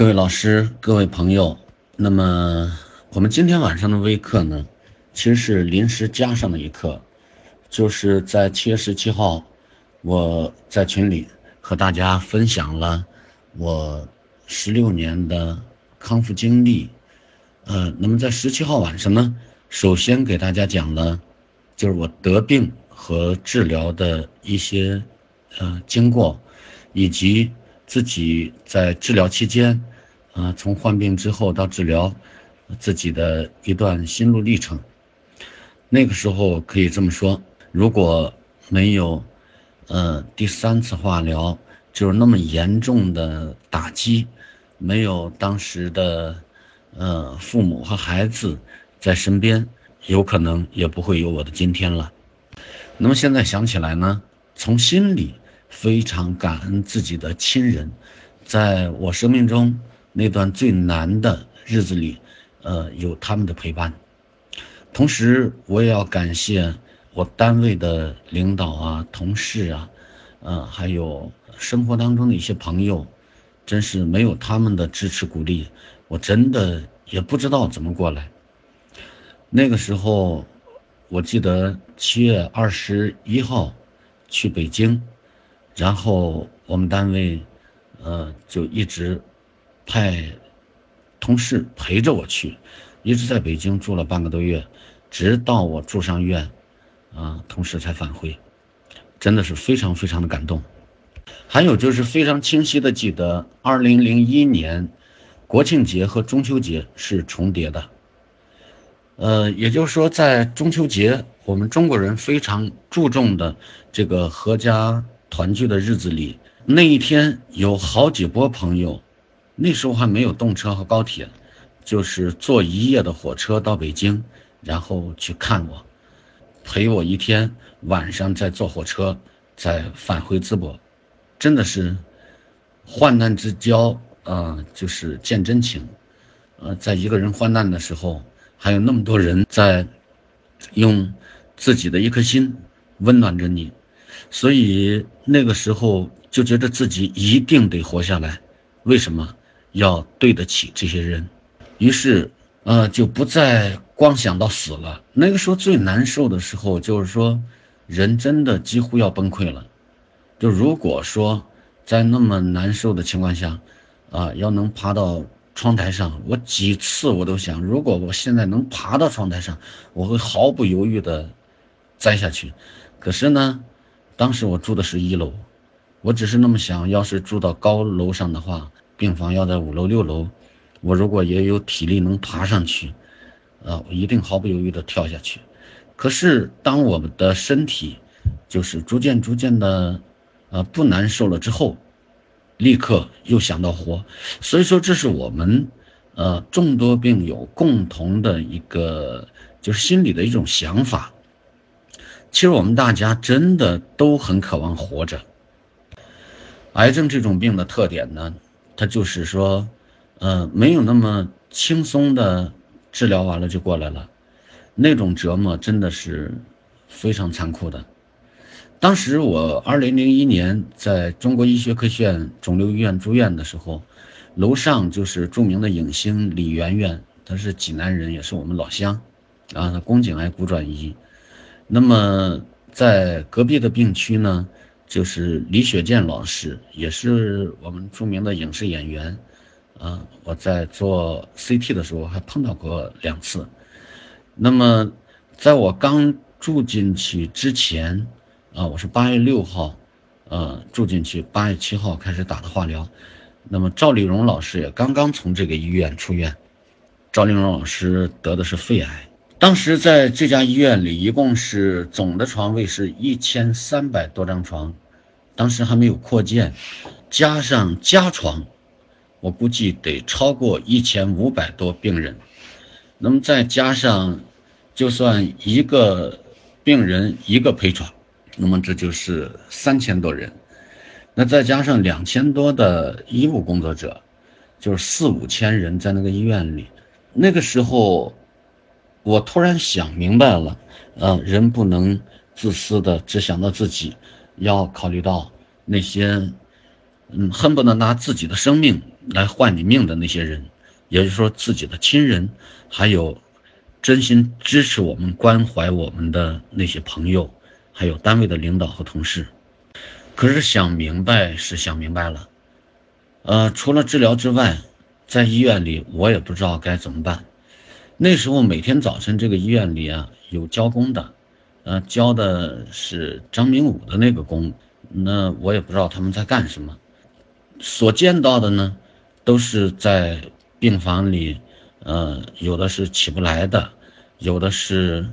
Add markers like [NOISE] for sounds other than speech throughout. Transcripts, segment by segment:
各位老师，各位朋友，那么我们今天晚上的微课呢，其实是临时加上的一课，就是在七月十七号，我在群里和大家分享了我十六年的康复经历。呃，那么在十七号晚上呢，首先给大家讲了，就是我得病和治疗的一些呃经过，以及。自己在治疗期间，啊，从患病之后到治疗，自己的一段心路历程。那个时候可以这么说，如果没有，呃，第三次化疗就是那么严重的打击，没有当时的，呃，父母和孩子在身边，有可能也不会有我的今天了。那么现在想起来呢，从心里。非常感恩自己的亲人，在我生命中那段最难的日子里，呃，有他们的陪伴。同时，我也要感谢我单位的领导啊、同事啊，呃，还有生活当中的一些朋友，真是没有他们的支持鼓励，我真的也不知道怎么过来。那个时候，我记得七月二十一号去北京。然后我们单位，呃，就一直派同事陪着我去，一直在北京住了半个多月，直到我住上院，啊，同事才返回，真的是非常非常的感动。还有就是非常清晰的记得，二零零一年国庆节和中秋节是重叠的，呃，也就是说在中秋节，我们中国人非常注重的这个阖家。团聚的日子里，那一天有好几波朋友，那时候还没有动车和高铁，就是坐一夜的火车到北京，然后去看我，陪我一天，晚上再坐火车再返回淄博，真的是患难之交啊，就是见真情，呃，在一个人患难的时候，还有那么多人在用自己的一颗心温暖着你。所以那个时候就觉得自己一定得活下来，为什么？要对得起这些人？于是，呃，就不再光想到死了。那个时候最难受的时候，就是说，人真的几乎要崩溃了。就如果说在那么难受的情况下，啊，要能爬到窗台上，我几次我都想，如果我现在能爬到窗台上，我会毫不犹豫地栽下去。可是呢？当时我住的是一楼，我只是那么想，要是住到高楼上的话，病房要在五楼六楼，我如果也有体力能爬上去，啊，我一定毫不犹豫地跳下去。可是当我们的身体就是逐渐逐渐的，呃，不难受了之后，立刻又想到活。所以说，这是我们，呃，众多病友共同的一个就是心里的一种想法。其实我们大家真的都很渴望活着。癌症这种病的特点呢，他就是说，呃，没有那么轻松的治疗完了就过来了，那种折磨真的是非常残酷的。当时我二零零一年在中国医学科学院肿瘤医院住院的时候，楼上就是著名的影星李媛媛，她是济南人，也是我们老乡，啊，宫颈癌骨转移。那么，在隔壁的病区呢，就是李雪健老师，也是我们著名的影视演员，啊，我在做 CT 的时候还碰到过两次。那么，在我刚住进去之前，啊，我是八月六号，呃，住进去，八月七号开始打的化疗。那么赵丽蓉老师也刚刚从这个医院出院，赵丽蓉老师得的是肺癌。当时在这家医院里，一共是总的床位是一千三百多张床，当时还没有扩建，加上加床，我估计得超过一千五百多病人。那么再加上，就算一个病人一个陪床，那么这就是三千多人。那再加上两千多的医务工作者，就是四五千人在那个医院里。那个时候。我突然想明白了，呃，人不能自私的只想到自己，要考虑到那些嗯，恨不得拿自己的生命来换你命的那些人，也就是说自己的亲人，还有真心支持我们、关怀我们的那些朋友，还有单位的领导和同事。可是想明白是想明白了，呃，除了治疗之外，在医院里我也不知道该怎么办。那时候每天早晨这个医院里啊有交工的，呃，交的是张明武的那个工，那我也不知道他们在干什么。所见到的呢，都是在病房里，呃，有的是起不来的，有的是。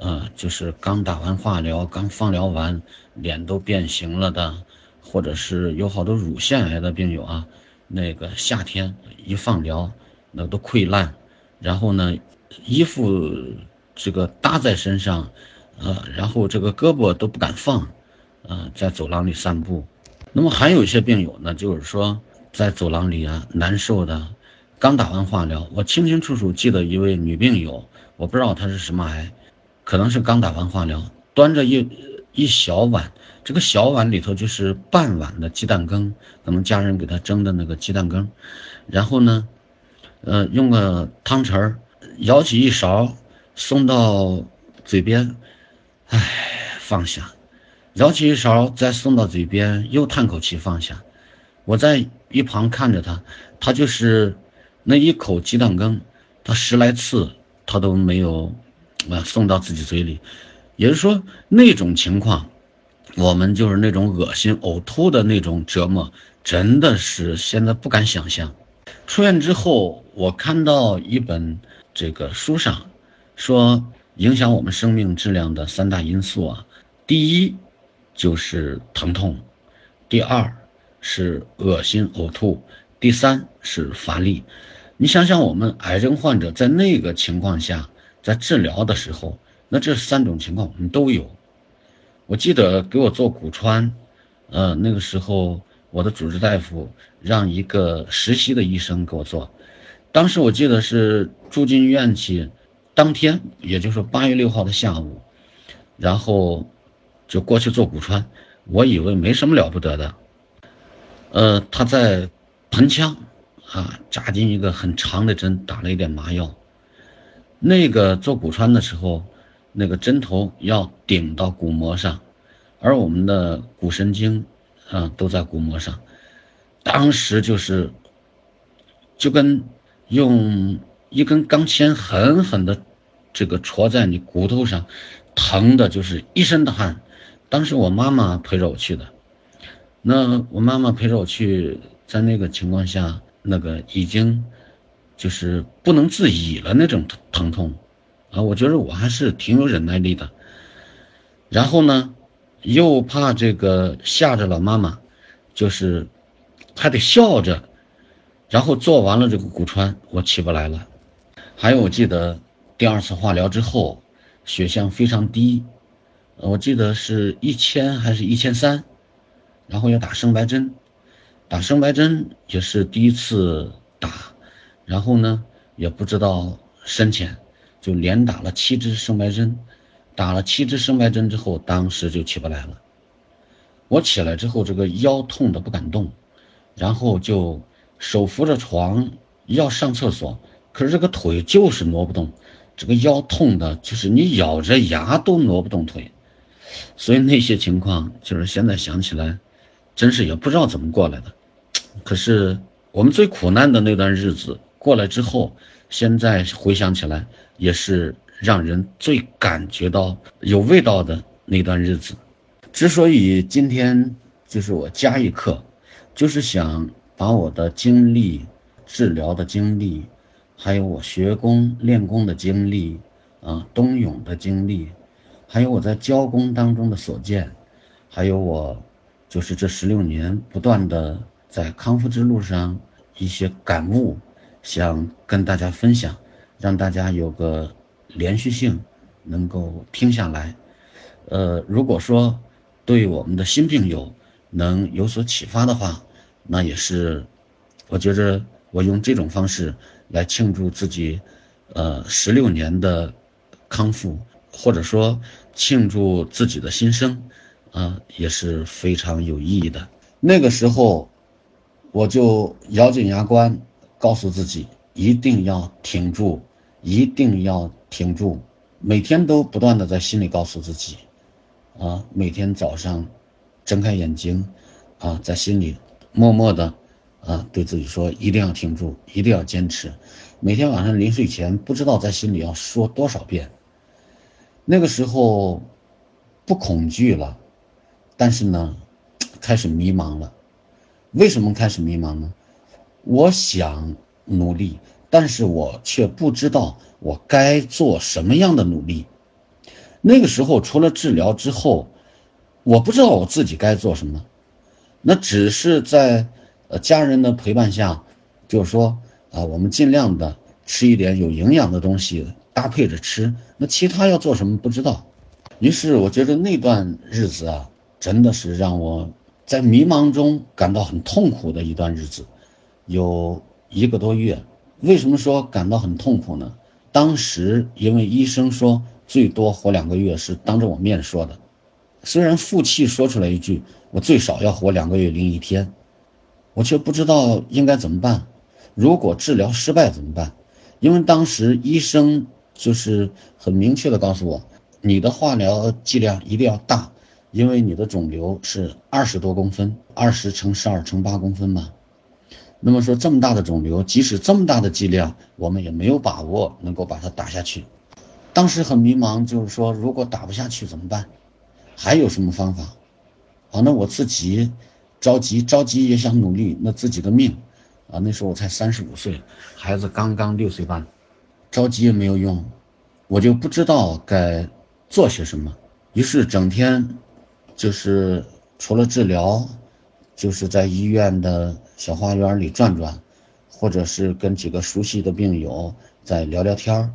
呃，就是刚打完化疗，刚放疗完，脸都变形了的，或者是有好多乳腺癌的病友啊，那个夏天一放疗，那都溃烂，然后呢，衣服这个搭在身上，呃，然后这个胳膊都不敢放，呃，在走廊里散步。那么还有一些病友呢，就是说在走廊里啊难受的，刚打完化疗，我清清楚楚记得一位女病友，我不知道她是什么癌。可能是刚打完化疗，端着一一小碗，这个小碗里头就是半碗的鸡蛋羹，可能家人给她蒸的那个鸡蛋羹，然后呢，呃，用个汤匙儿舀起一勺送到嘴边，唉，放下，舀起一勺再送到嘴边，又叹口气放下。我在一旁看着他，他就是那一口鸡蛋羹，他十来次他都没有。啊，送到自己嘴里，也就是说那种情况，我们就是那种恶心呕吐的那种折磨，真的是现在不敢想象。出院之后，我看到一本这个书上说，影响我们生命质量的三大因素啊，第一就是疼痛，第二是恶心呕吐，第三是乏力。你想想，我们癌症患者在那个情况下。在治疗的时候，那这三种情况我们都有。我记得给我做骨穿，呃，那个时候我的主治大夫让一个实习的医生给我做。当时我记得是住进医院去，当天也就是八月六号的下午，然后就过去做骨穿。我以为没什么了不得的，呃，他在盆腔啊扎进一个很长的针，打了一点麻药。那个做骨穿的时候，那个针头要顶到骨膜上，而我们的骨神经啊都在骨膜上，当时就是就跟用一根钢钎狠狠的这个戳在你骨头上，疼的就是一身的汗。当时我妈妈陪着我去的，那我妈妈陪着我去，在那个情况下，那个已经。就是不能自已了那种疼痛，啊，我觉得我还是挺有忍耐力的。然后呢，又怕这个吓着了妈妈，就是还得笑着，然后做完了这个骨穿，我起不来了。还有我记得第二次化疗之后，血象非常低，我记得是一千还是一千三，然后要打生白针，打生白针也是第一次打。然后呢，也不知道深浅，就连打了七支生白针，打了七支生白针之后，当时就起不来了。我起来之后，这个腰痛的不敢动，然后就手扶着床要上厕所，可是这个腿就是挪不动，这个腰痛的，就是你咬着牙都挪不动腿。所以那些情况，就是现在想起来，真是也不知道怎么过来的。可是我们最苦难的那段日子。过来之后，现在回想起来，也是让人最感觉到有味道的那段日子。之所以今天就是我加一课，就是想把我的经历、治疗的经历，还有我学功练功的经历，啊，冬泳的经历，还有我在教功当中的所见，还有我就是这十六年不断的在康复之路上一些感悟。想跟大家分享，让大家有个连续性，能够听下来。呃，如果说对我们的新病友能有所启发的话，那也是，我觉着我用这种方式来庆祝自己，呃，十六年的康复，或者说庆祝自己的新生，啊，也是非常有意义的。那个时候，我就咬紧牙关，告诉自己一定要挺住，一定要挺住。每天都不断的在心里告诉自己，啊，每天早上睁开眼睛，啊，在心里默默的，啊，对自己说一定要挺住，一定要坚持。每天晚上临睡前，不知道在心里要说多少遍。那个时候不恐惧了，但是呢，开始迷茫了。为什么开始迷茫呢？我想努力。但是我却不知道我该做什么样的努力。那个时候，除了治疗之后，我不知道我自己该做什么。那只是在呃家人的陪伴下，就是说啊，我们尽量的吃一点有营养的东西，搭配着吃。那其他要做什么不知道。于是我觉得那段日子啊，真的是让我在迷茫中感到很痛苦的一段日子，有一个多月。为什么说感到很痛苦呢？当时因为医生说最多活两个月，是当着我面说的。虽然负气说出来一句“我最少要活两个月零一天”，我却不知道应该怎么办。如果治疗失败怎么办？因为当时医生就是很明确的告诉我，你的化疗剂量一定要大，因为你的肿瘤是二十多公分，二十乘十二乘八公分嘛。那么说，这么大的肿瘤，即使这么大的剂量，我们也没有把握能够把它打下去。当时很迷茫，就是说，如果打不下去怎么办？还有什么方法？啊，那我自己着急，着急也想努力，那自己的命啊，那时候我才三十五岁，孩子刚刚六岁半，着急也没有用，我就不知道该做些什么，于是整天就是除了治疗。就是在医院的小花园里转转，或者是跟几个熟悉的病友再聊聊天儿，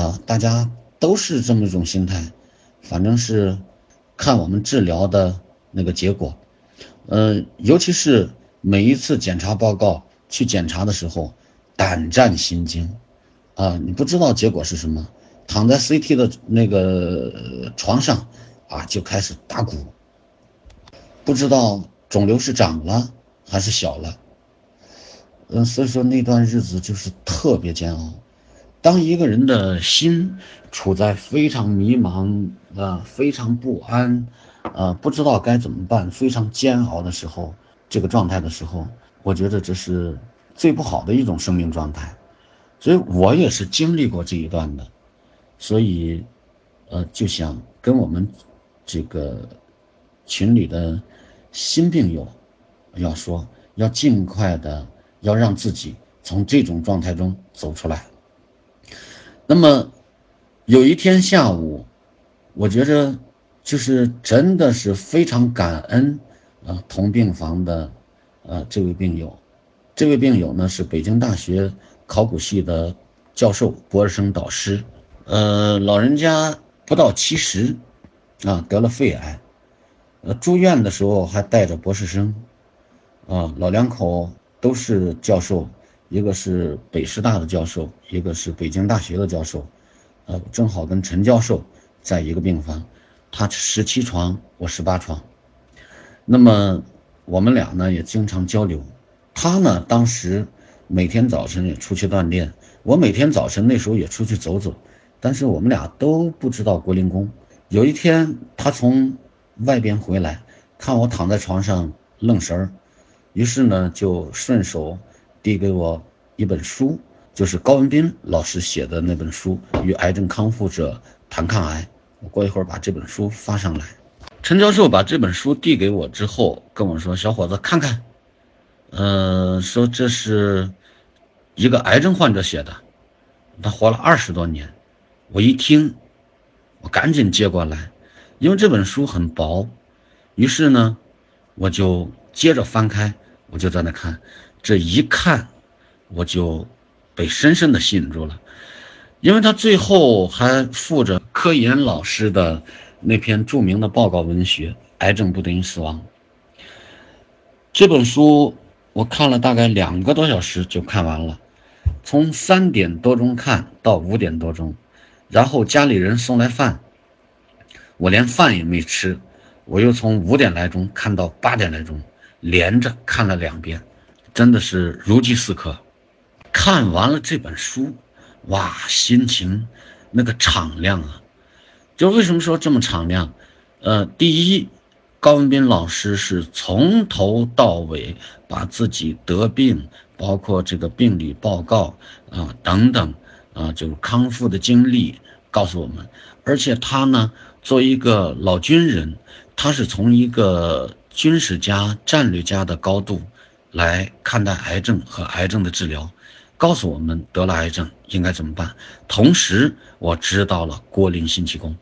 啊，大家都是这么一种心态，反正是看我们治疗的那个结果，呃，尤其是每一次检查报告去检查的时候，胆战心惊，啊，你不知道结果是什么，躺在 CT 的那个床上啊，就开始打鼓，不知道。肿瘤是长了还是小了？嗯，所以说那段日子就是特别煎熬。当一个人的心处在非常迷茫啊、非常不安啊、不知道该怎么办、非常煎熬的时候，这个状态的时候，我觉得这是最不好的一种生命状态。所以我也是经历过这一段的，所以呃，就想跟我们这个群里的。新病友要说，要尽快的要让自己从这种状态中走出来。那么有一天下午，我觉着就是真的是非常感恩啊，同病房的呃这位病友，这位病友呢是北京大学考古系的教授、博士生导师，呃，老人家不到七十，啊，得了肺癌。呃，住院的时候还带着博士生，啊，老两口都是教授，一个是北师大的教授，一个是北京大学的教授，呃，正好跟陈教授在一个病房，他十七床，我十八床，那么我们俩呢也经常交流，他呢当时每天早晨也出去锻炼，我每天早晨那时候也出去走走，但是我们俩都不知道国林功，有一天他从。外边回来，看我躺在床上愣神儿，于是呢就顺手递给我一本书，就是高文斌老师写的那本书《与癌症康复者谈抗癌》。我过一会儿把这本书发上来。陈教授把这本书递给我之后，跟我说：“小伙子，看看，呃，说这是一个癌症患者写的，他活了二十多年。”我一听，我赶紧接过来。因为这本书很薄，于是呢，我就接着翻开，我就在那看，这一看，我就被深深的吸引住了，因为他最后还附着柯岩老师的那篇著名的报告文学《癌症不等于死亡》。这本书我看了大概两个多小时就看完了，从三点多钟看到五点多钟，然后家里人送来饭。我连饭也没吃，我又从五点来钟看到八点来钟，连着看了两遍，真的是如饥似渴。看完了这本书，哇，心情那个敞亮啊！就为什么说这么敞亮？呃，第一，高文斌老师是从头到尾把自己得病，包括这个病理报告啊等等啊，就是康复的经历告诉我们，而且他呢，作为一个老军人，他是从一个军事家、战略家的高度来看待癌症和癌症的治疗。告诉我们得了癌症应该怎么办，同时我知道了郭林辛弃功，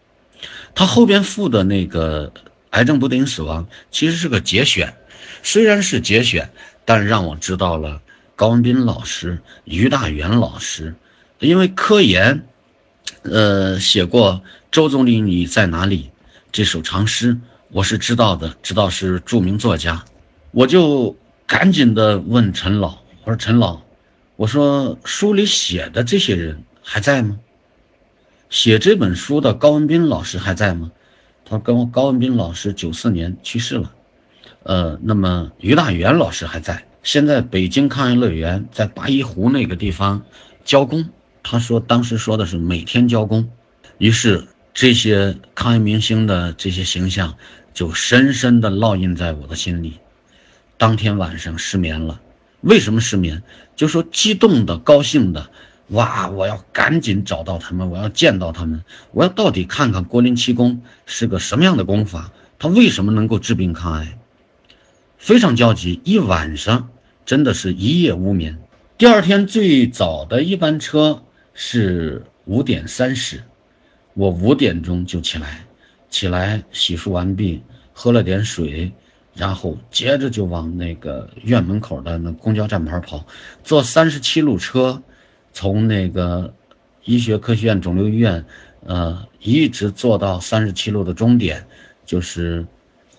他后边附的那个癌症不等于死亡其实是个节选，虽然是节选，但让我知道了高文斌老师、于大元老师，因为科研，呃写过《周总理你在哪里》这首长诗，我是知道的，知道是著名作家，我就赶紧的问陈老，我说陈老。我说书里写的这些人还在吗？写这本书的高文斌老师还在吗？他说跟高文斌老师九四年去世了。呃，那么于大元老师还在，现在北京抗疫乐园在八一湖那个地方交工。他说当时说的是每天交工，于是这些抗疫明星的这些形象就深深的烙印在我的心里。当天晚上失眠了。为什么失眠？就说激动的、高兴的，哇！我要赶紧找到他们，我要见到他们，我要到底看看郭林七功是个什么样的功法，他为什么能够治病抗癌？非常焦急，一晚上真的是一夜无眠。第二天最早的一班车是五点三十，我五点钟就起来，起来洗漱完毕，喝了点水。然后接着就往那个院门口的那公交站牌跑，坐三十七路车，从那个医学科学院肿瘤医院，呃，一直坐到三十七路的终点，就是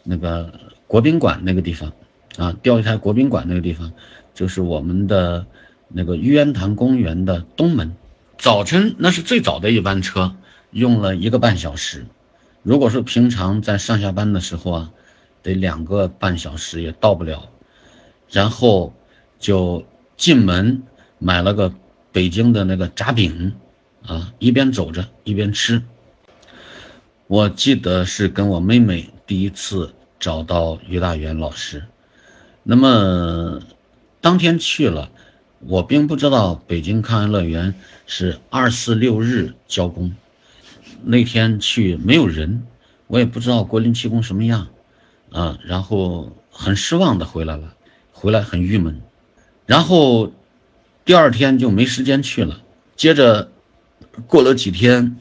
那个国宾馆那个地方，啊，钓鱼台国宾馆那个地方，就是我们的那个玉渊潭公园的东门。早晨那是最早的一班车，用了一个半小时。如果说平常在上下班的时候啊。得两个半小时也到不了，然后就进门买了个北京的那个炸饼，啊，一边走着一边吃。我记得是跟我妹妹第一次找到于大元老师，那么当天去了，我并不知道北京抗疫乐园是二四六日交工，那天去没有人，我也不知道国林气功什么样。啊，然后很失望的回来了，回来很郁闷，然后第二天就没时间去了。接着过了几天，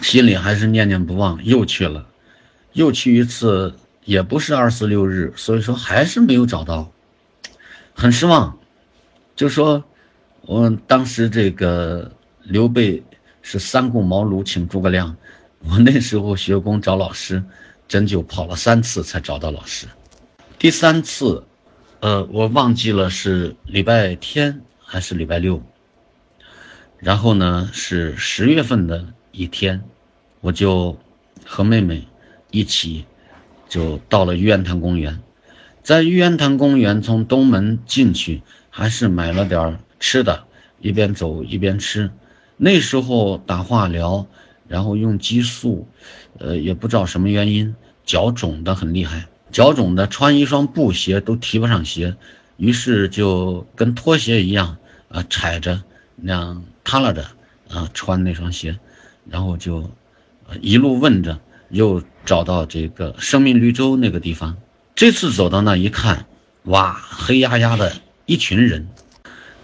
心里还是念念不忘，又去了，又去一次，也不是二四六日，所以说还是没有找到，很失望。就说我当时这个刘备是三顾茅庐请诸葛亮，我那时候学工找老师。针灸跑了三次才找到老师，第三次，呃，我忘记了是礼拜天还是礼拜六。然后呢，是十月份的一天，我就和妹妹一起就到了玉渊潭公园，在玉渊潭公园从东门进去，还是买了点吃的，一边走一边吃。那时候打化疗。然后用激素，呃，也不知道什么原因，脚肿的很厉害，脚肿的穿一双布鞋都提不上鞋，于是就跟拖鞋一样，啊，踩着那样踏拉着啊穿那双鞋，然后就一路问着，又找到这个生命绿洲那个地方。这次走到那一看，哇，黑压压的一群人，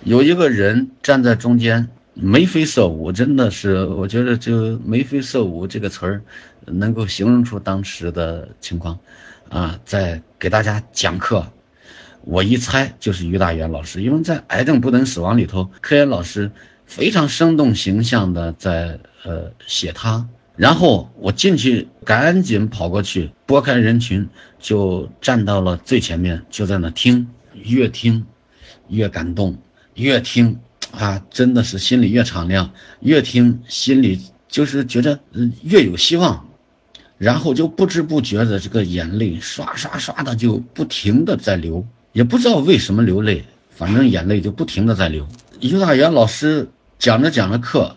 有一个人站在中间。眉飞色舞，真的是，我觉得就眉飞色舞这个词儿，能够形容出当时的情况，啊，在给大家讲课，我一猜就是于大元老师，因为在《癌症不等死亡》里头，科研老师非常生动形象的在呃写他，然后我进去赶紧跑过去，拨开人群，就站到了最前面，就在那听，越听越感动，越听。啊，真的是心里越敞亮，越听心里就是觉得越有希望，然后就不知不觉的这个眼泪刷刷刷的就不停的在流，也不知道为什么流泪，反正眼泪就不停的在流。于大元老师讲着讲着课，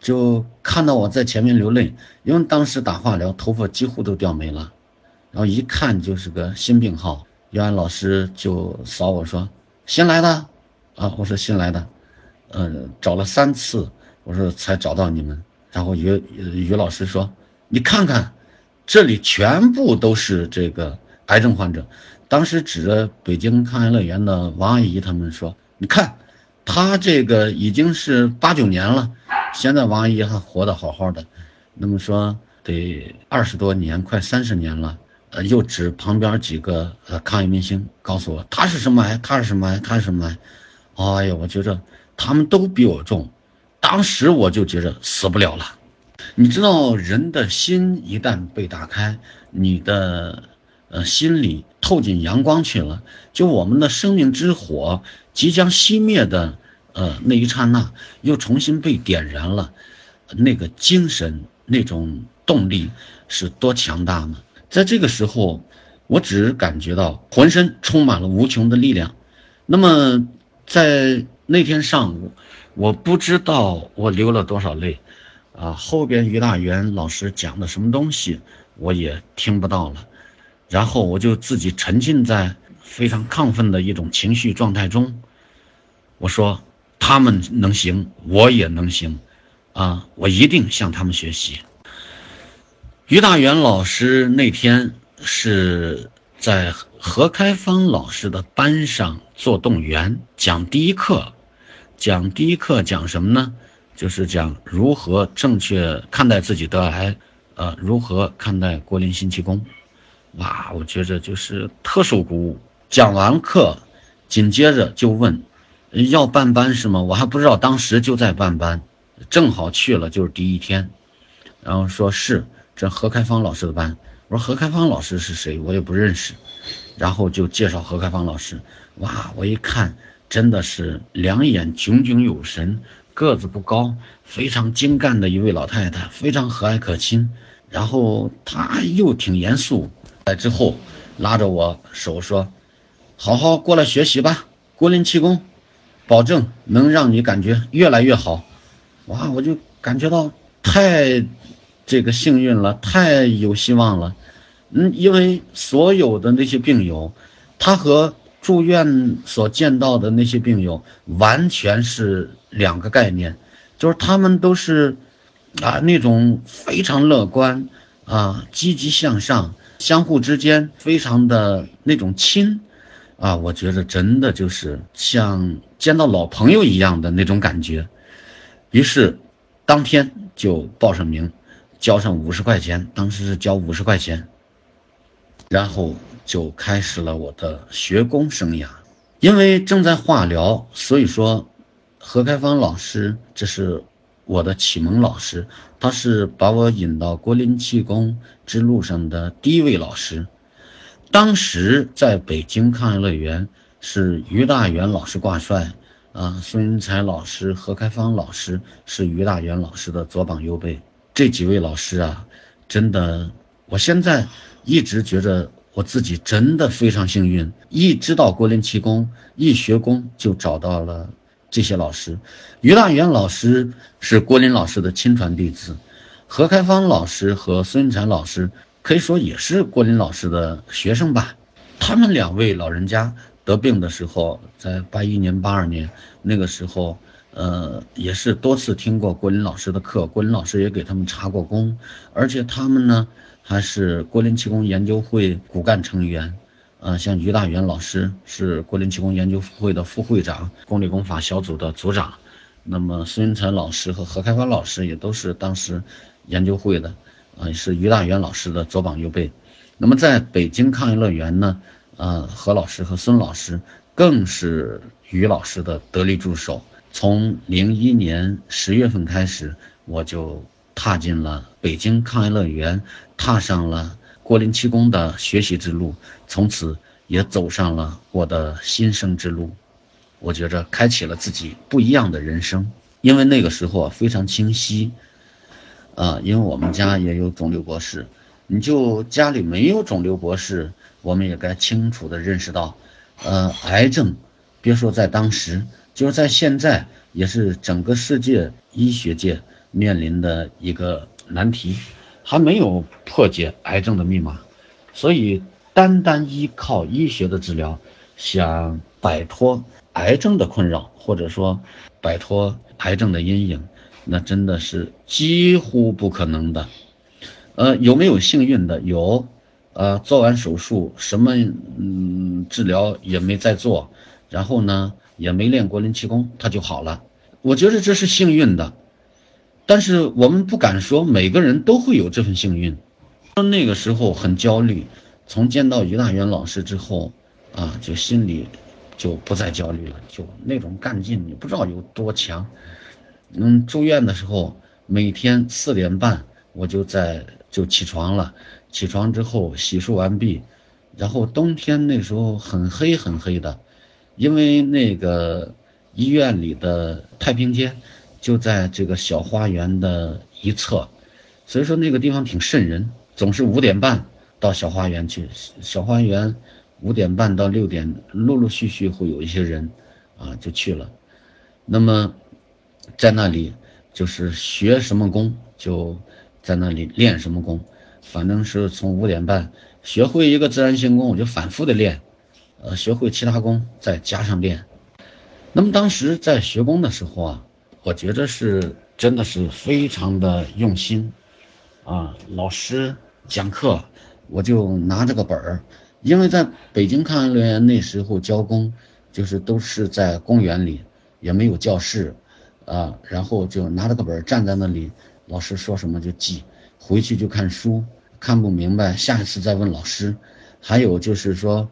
就看到我在前面流泪，因为当时打化疗，头发几乎都掉没了，然后一看就是个新病号。于安老师就扫我说：“新来的？”啊，我说新来的。嗯，找了三次，我说才找到你们。然后于于老师说：“你看看，这里全部都是这个癌症患者。”当时指着北京康爱乐园的王阿姨他们说：“你看，他这个已经是八九年了，现在王阿姨还活得好好的。那么说得二十多年，快三十年了。呃，又指旁边几个呃抗疫明星，告诉我他是什么癌，他是什么癌，他是什么癌。哎呀，我觉着。”他们都比我重，当时我就觉着死不了了。你知道，人的心一旦被打开，你的呃心里透进阳光去了，就我们的生命之火即将熄灭的呃那一刹那，又重新被点燃了，那个精神那种动力是多强大呢？在这个时候，我只感觉到浑身充满了无穷的力量。那么在。那天上午，我不知道我流了多少泪，啊，后边于大元老师讲的什么东西我也听不到了，然后我就自己沉浸在非常亢奋的一种情绪状态中。我说他们能行，我也能行，啊，我一定向他们学习。于大元老师那天是在何开芳老师的班上做动员讲第一课。讲第一课讲什么呢？就是讲如何正确看待自己得癌，呃，如何看待郭林新气功。哇，我觉着就是特受鼓舞。讲完课，紧接着就问，要办班是吗？我还不知道，当时就在办班，正好去了，就是第一天。然后说是这何开芳老师的班。我说何开芳老师是谁？我也不认识。然后就介绍何开芳老师。哇，我一看。真的是两眼炯炯有神，个子不高，非常精干的一位老太太，非常和蔼可亲。然后她又挺严肃，来之后拉着我手说：“好好过来学习吧，国林气功，保证能让你感觉越来越好。”哇，我就感觉到太这个幸运了，太有希望了。嗯，因为所有的那些病友，他和。住院所见到的那些病友完全是两个概念，就是他们都是啊那种非常乐观啊积极向上，相互之间非常的那种亲啊，我觉得真的就是像见到老朋友一样的那种感觉。于是当天就报上名，交上五十块钱，当时是交五十块钱，然后。就开始了我的学功生涯，因为正在化疗，所以说何开芳老师这是我的启蒙老师，他是把我引到国林气功之路上的第一位老师。当时在北京抗疫乐园是于大元老师挂帅，啊，孙云才老师、何开芳老师是于大元老师的左膀右臂。这几位老师啊，真的，我现在一直觉着。我自己真的非常幸运，一知道国林气功，一学功就找到了这些老师。于大元老师是郭林老师的亲传弟子，何开芳老师和孙云禅老师可以说也是郭林老师的学生吧。他们两位老人家得病的时候，在八一年、八二年那个时候，呃，也是多次听过郭林老师的课，郭林老师也给他们查过功，而且他们呢。他是国林气功研究会骨干成员，呃，像于大元老师是国林气功研究会的副会长，功理功法小组的组长。那么孙云才老师和何开发老师也都是当时研究会的，呃，是于大元老师的左膀右臂。那么在北京抗疫乐园呢，呃，何老师和孙老师更是于老师的得力助手。从零一年十月份开始，我就。踏进了北京抗癌乐园，踏上了郭林气功的学习之路，从此也走上了我的新生之路。我觉着开启了自己不一样的人生，因为那个时候啊非常清晰。啊，因为我们家也有肿瘤博士，你就家里没有肿瘤博士，我们也该清楚的认识到，呃，癌症，别说在当时，就是在现在，也是整个世界医学界面临的一个难题，还没有破解癌症的密码，所以单单依靠医学的治疗，想摆脱癌症的困扰，或者说摆脱癌症的阴影，那真的是几乎不可能的。呃，有没有幸运的？有。呃，做完手术，什么嗯治疗也没再做，然后呢也没练国林气功，他就好了。我觉得这是幸运的，但是我们不敢说每个人都会有这份幸运。说那个时候很焦虑，从见到于大元老师之后，啊，就心里就不再焦虑了，就那种干劲，你不知道有多强。嗯，住院的时候，每天四点半我就在就起床了。起床之后洗漱完毕，然后冬天那时候很黑很黑的，因为那个医院里的太平间就在这个小花园的一侧，所以说那个地方挺瘆人，总是五点半到小花园去。小花园五点半到六点，陆陆续续会有一些人啊就去了。那么在那里就是学什么功，就在那里练什么功。反正是从五点半学会一个自然性功，我就反复的练，呃，学会其他功再加上练。那么当时在学功的时候啊，我觉得是真的是非常的用心，啊，老师讲课我就拿着个本儿，因为在北京抗疫园那时候教工，就是都是在公园里，也没有教室，啊，然后就拿着个本儿站在那里，老师说什么就记，回去就看书。看不明白，下一次再问老师。还有就是说，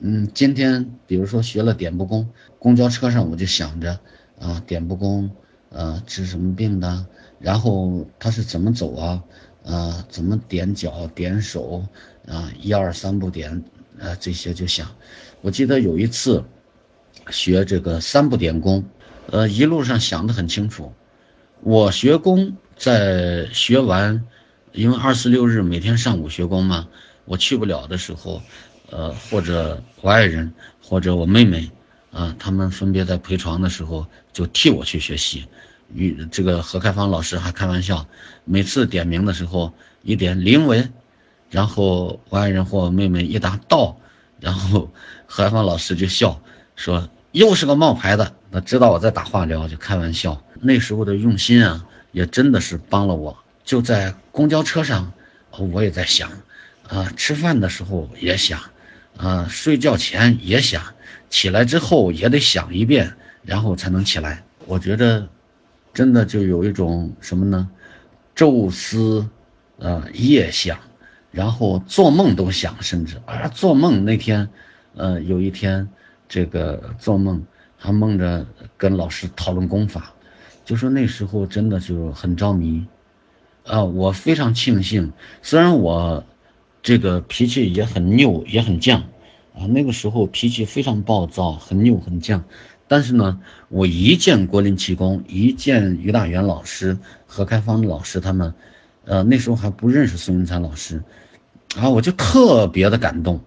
嗯，今天比如说学了点步功，公交车上我就想着，啊，点步功，呃，治什么病的？然后他是怎么走啊？呃，怎么点脚、点手？啊，一二三步点，呃，这些就想。我记得有一次学这个三步点功，呃，一路上想得很清楚。我学功在学完。因为二十六日每天上午学功嘛，我去不了的时候，呃，或者我爱人或者我妹妹，啊，他们分别在陪床的时候就替我去学习。与这个何开芳老师还开玩笑，每次点名的时候一点林文，然后我爱人或我妹妹一答到，然后 [LAUGHS] 何开芳老师就笑说又是个冒牌的，他知道我在打化疗就开玩笑。那时候的用心啊，也真的是帮了我。就在公交车上，我也在想，啊，吃饭的时候也想，啊，睡觉前也想，起来之后也得想一遍，然后才能起来。我觉得，真的就有一种什么呢？昼思，呃，夜想，然后做梦都想，甚至啊，做梦那天，呃，有一天，这个做梦还梦着跟老师讨论功法，就说那时候真的就很着迷。啊，我非常庆幸，虽然我这个脾气也很拗，也很犟，啊，那个时候脾气非常暴躁，很拗很犟，但是呢，我一见国林气功，一见于大元老师、何开芳老师他们，呃，那时候还不认识孙云才老师，啊，我就特别的感动，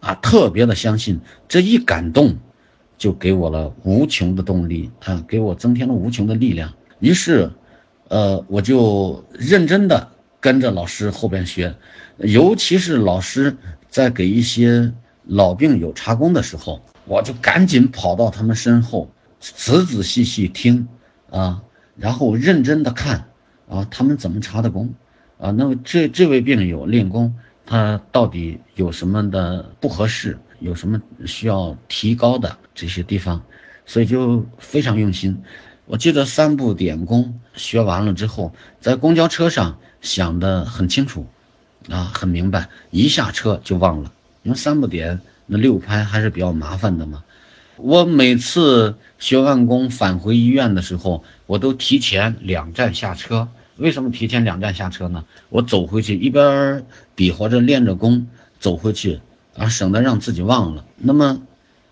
啊，特别的相信，这一感动，就给我了无穷的动力，啊，给我增添了无穷的力量，于是。呃，我就认真的跟着老师后边学，尤其是老师在给一些老病友查功的时候，我就赶紧跑到他们身后，仔仔细细听啊，然后认真的看啊，他们怎么查的功啊？那么这这位病友练功，他到底有什么的不合适，有什么需要提高的这些地方，所以就非常用心。我记得三步点功学完了之后，在公交车上想的很清楚，啊，很明白，一下车就忘了，因为三步点那六拍还是比较麻烦的嘛。我每次学完功返回医院的时候，我都提前两站下车。为什么提前两站下车呢？我走回去一边比划着练着功走回去，啊，省得让自己忘了。那么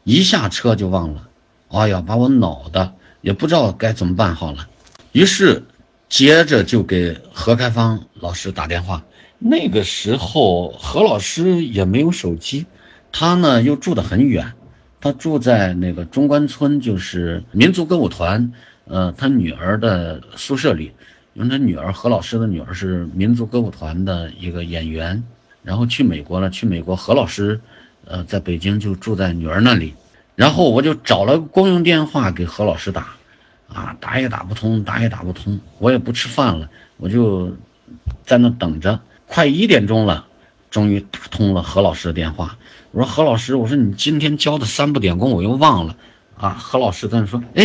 一下车就忘了，哎呀，把我恼的。也不知道该怎么办好了，于是接着就给何开芳老师打电话。那个时候何老师也没有手机，他呢又住得很远，他住在那个中关村，就是民族歌舞团，呃，他女儿的宿舍里，因为他女儿何老师的女儿是民族歌舞团的一个演员，然后去美国了，去美国何老师，呃，在北京就住在女儿那里，然后我就找了个公用电话给何老师打，啊，打也打不通，打也打不通，我也不吃饭了，我就在那等着，快一点钟了。终于打通了何老师的电话，我说何老师，我说你今天教的三步点功我又忘了啊。何老师在那说，哎，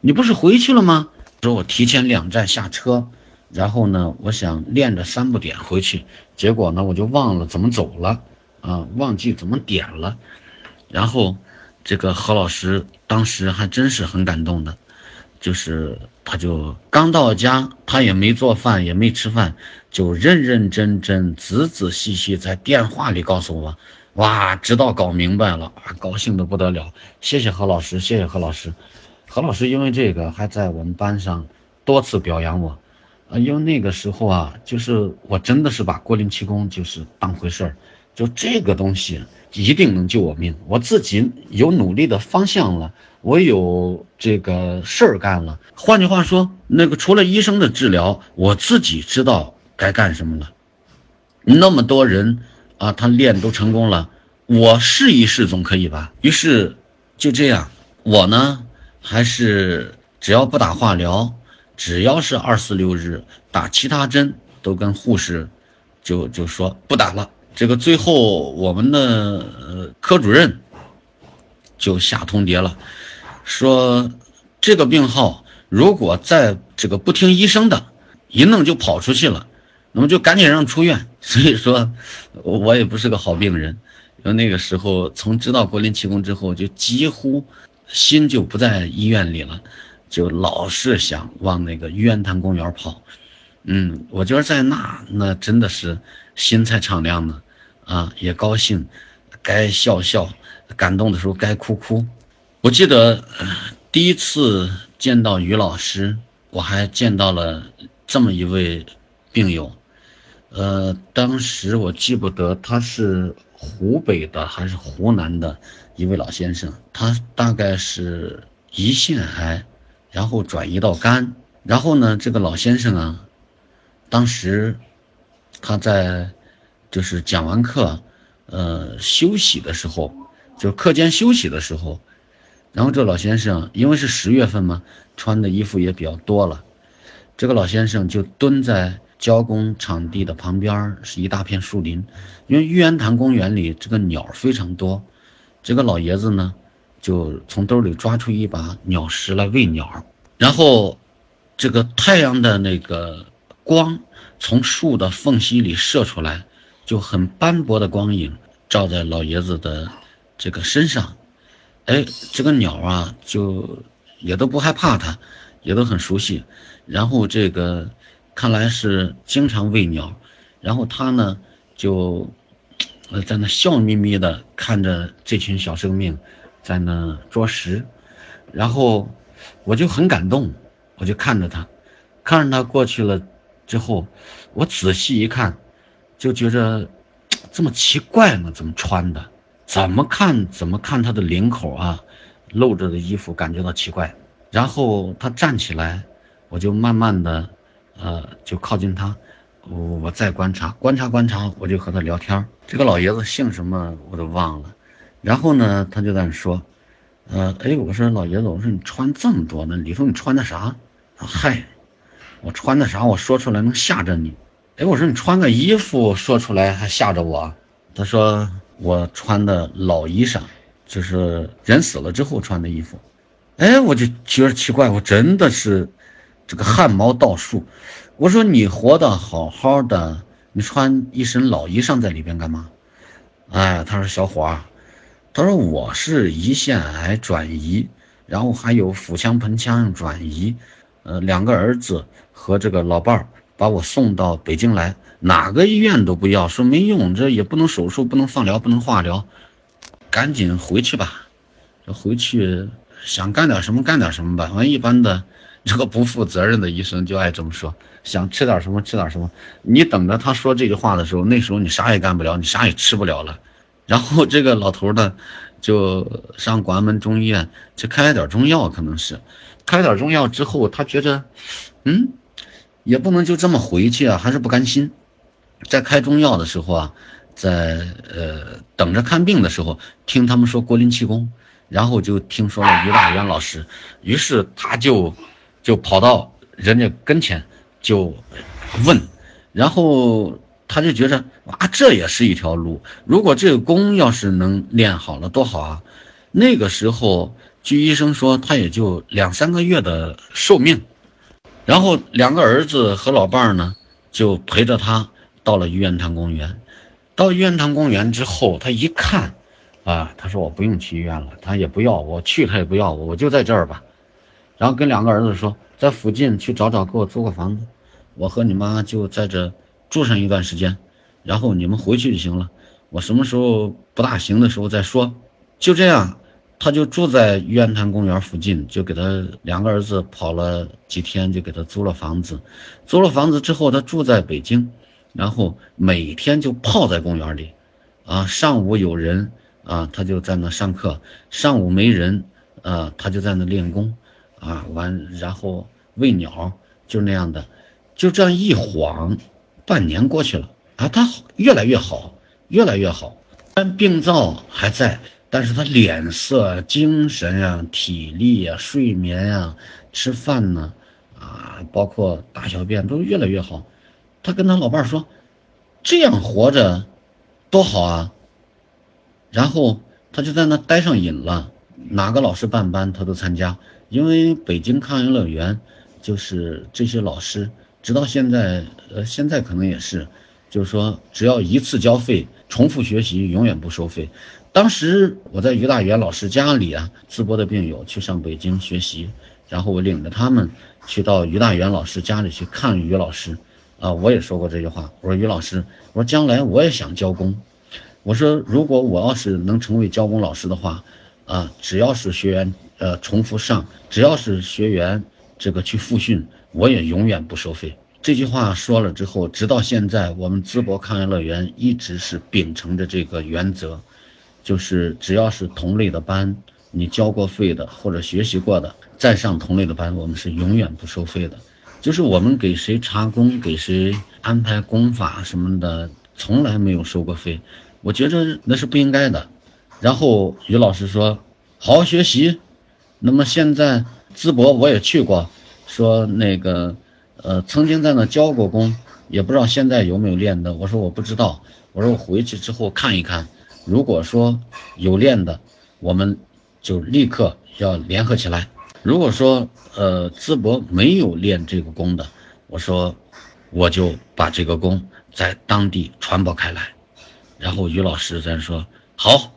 你不是回去了吗？说我提前两站下车，然后呢，我想练着三步点回去，结果呢我就忘了怎么走了啊，忘记怎么点了。然后这个何老师当时还真是很感动的。就是他，就刚到家，他也没做饭，也没吃饭，就认认真真、仔仔细细在电话里告诉我，哇，直到搞明白了，啊，高兴的不得了。谢谢何老师，谢谢何老师。何老师因为这个还在我们班上多次表扬我，啊，因为那个时候啊，就是我真的是把郭林气功就是当回事儿，就这个东西一定能救我命，我自己有努力的方向了。我有这个事儿干了，换句话说，那个除了医生的治疗，我自己知道该干什么了。那么多人啊，他练都成功了，我试一试总可以吧？于是就这样，我呢还是只要不打化疗，只要是二四六日打其他针，都跟护士就就说不打了。这个最后我们的科主任就下通牒了。说这个病号如果再这个不听医生的，一弄就跑出去了，那么就赶紧让出院。[LAUGHS] 所以说，我也不是个好病人。因为那个时候从知道国林气功之后，就几乎心就不在医院里了，就老是想往那个玉渊潭公园跑。嗯，我觉得在那那真的是心才敞亮呢，啊，也高兴，该笑笑，感动的时候该哭哭。我记得第一次见到于老师，我还见到了这么一位病友。呃，当时我记不得他是湖北的还是湖南的一位老先生，他大概是胰腺癌，然后转移到肝。然后呢，这个老先生啊，当时他在就是讲完课，呃，休息的时候，就课间休息的时候。然后这老先生因为是十月份嘛，穿的衣服也比较多了。这个老先生就蹲在交工场地的旁边，是一大片树林。因为玉渊潭公园里这个鸟非常多，这个老爷子呢，就从兜里抓出一把鸟食来喂鸟。然后，这个太阳的那个光从树的缝隙里射出来，就很斑驳的光影照在老爷子的这个身上。哎，这个鸟啊，就也都不害怕它，也都很熟悉。然后这个看来是经常喂鸟，然后它呢就呃在那笑眯眯的看着这群小生命在那捉食，然后我就很感动，我就看着它，看着它过去了之后，我仔细一看，就觉着 [TSK] 这么奇怪呢，怎么穿的？怎么看怎么看他的领口啊，露着的衣服感觉到奇怪。然后他站起来，我就慢慢的，呃，就靠近他，我我再观察观察观察，我就和他聊天。这个老爷子姓什么我都忘了。然后呢，他就在那说，呃，哎，我说老爷子，我说你穿这么多呢，里头你穿的啥？嗨，我穿的啥？我说出来能吓着你？哎，我说你穿个衣服说出来还吓着我？他说。我穿的老衣裳，就是人死了之后穿的衣服。哎，我就觉得奇怪，我真的是这个汗毛倒竖。我说你活得好好的，你穿一身老衣裳在里边干嘛？哎，他说小伙儿，他说我是胰腺癌转移，然后还有腹腔盆腔转移，呃，两个儿子和这个老伴儿。把我送到北京来，哪个医院都不要，说没用，这也不能手术，不能放疗，不能化疗，赶紧回去吧。回去想干点什么干点什么吧。反正一般的这个不负责任的医生就爱这么说，想吃点什么吃点什么。你等着他说这句话的时候，那时候你啥也干不了，你啥也吃不了了。然后这个老头呢，就上广安门中医院去开了点中药，可能是开了点中药之后，他觉着，嗯，也不能就这么回去啊，还是不甘心。在开中药的时候啊，在呃等着看病的时候，听他们说国林气功，然后就听说了于大元老师，于是他就就跑到人家跟前就问，然后。他就觉着啊，这也是一条路。如果这个功要是能练好了，多好啊！那个时候，据医生说，他也就两三个月的寿命。然后两个儿子和老伴儿呢，就陪着他到了玉渊潭公园。到玉渊潭公园之后，他一看，啊，他说我不用去医院了，他也不要我去，他也不要我，我就在这儿吧。然后跟两个儿子说，在附近去找找，给我租个房子，我和你妈就在这。住上一段时间，然后你们回去就行了。我什么时候不大行的时候再说。就这样，他就住在玉渊潭公园附近，就给他两个儿子跑了几天，就给他租了房子。租了房子之后，他住在北京，然后每天就泡在公园里。啊，上午有人啊，他就在那上课；上午没人啊，他就在那练功。啊，完然后喂鸟，就那样的，就这样一晃。半年过去了啊，他越来越好，越来越好。但病灶还在，但是他脸色、精神呀、体力呀、睡眠呀、吃饭呢，啊，包括大小便都越来越好。他跟他老伴说：“这样活着多好啊！”然后他就在那待上瘾了，哪个老师办班他都参加，因为北京抗疫乐园就是这些老师。直到现在，呃，现在可能也是，就是说，只要一次交费，重复学习永远不收费。当时我在于大元老师家里啊，淄博的病友去上北京学习，然后我领着他们去到于大元老师家里去看于老师，啊，我也说过这句话，我说于老师，我说将来我也想教功，我说如果我要是能成为教功老师的话，啊，只要是学员呃重复上，只要是学员这个去复训。我也永远不收费。这句话说了之后，直到现在，我们淄博抗疫乐园一直是秉承着这个原则，就是只要是同类的班，你交过费的或者学习过的，再上同类的班，我们是永远不收费的。就是我们给谁查功，给谁安排功法什么的，从来没有收过费。我觉着那是不应该的。然后于老师说，好好学习。那么现在淄博我也去过。说那个，呃，曾经在那教过功，也不知道现在有没有练的。我说我不知道，我说我回去之后看一看。如果说有练的，我们就立刻要联合起来。如果说呃淄博没有练这个功的，我说我就把这个功在当地传播开来。然后于老师咱说好，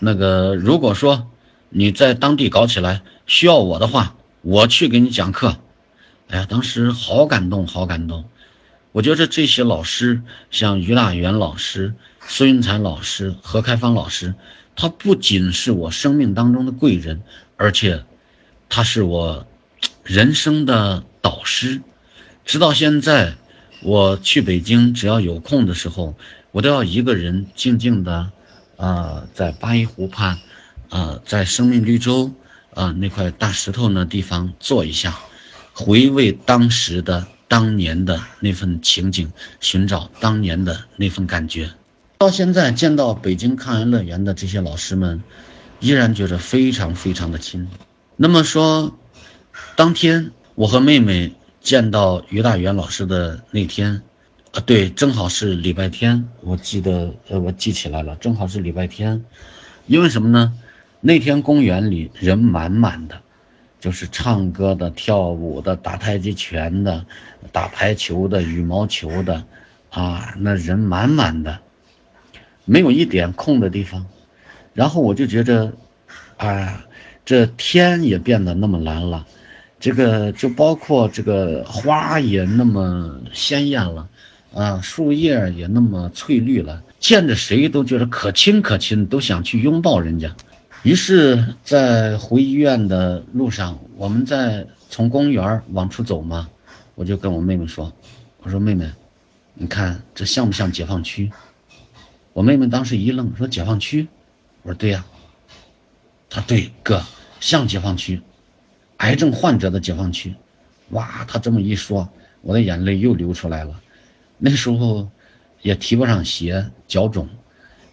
那个如果说你在当地搞起来需要我的话，我去给你讲课。哎呀，当时好感动，好感动！我觉得这些老师，像于大元老师、孙云才老师、何开芳老师，他不仅是我生命当中的贵人，而且他是我人生的导师。直到现在，我去北京，只要有空的时候，我都要一个人静静的，啊，在八一湖畔，啊，在生命绿洲，啊，那块大石头那地方坐一下。回味当时的、当年的那份情景，寻找当年的那份感觉。到现在见到北京抗疫乐园的这些老师们，依然觉得非常非常的亲。那么说，当天我和妹妹见到于大元老师的那天，啊，对，正好是礼拜天，我记得，呃，我记起来了，正好是礼拜天。因为什么呢？那天公园里人满满的。就是唱歌的、跳舞的、打太极拳的、打排球的、羽毛球的，啊，那人满满的，没有一点空的地方。然后我就觉着，啊，这天也变得那么蓝了，这个就包括这个花也那么鲜艳了，啊，树叶也那么翠绿了，见着谁都觉得可亲可亲，都想去拥抱人家。于是，在回医院的路上，我们在从公园往出走嘛，我就跟我妹妹说：“我说妹妹，你看这像不像解放区？”我妹妹当时一愣，说：“解放区？”我说：“对呀。”他对哥像解放区，癌症患者的解放区。哇，他这么一说，我的眼泪又流出来了。那时候也提不上鞋，脚肿。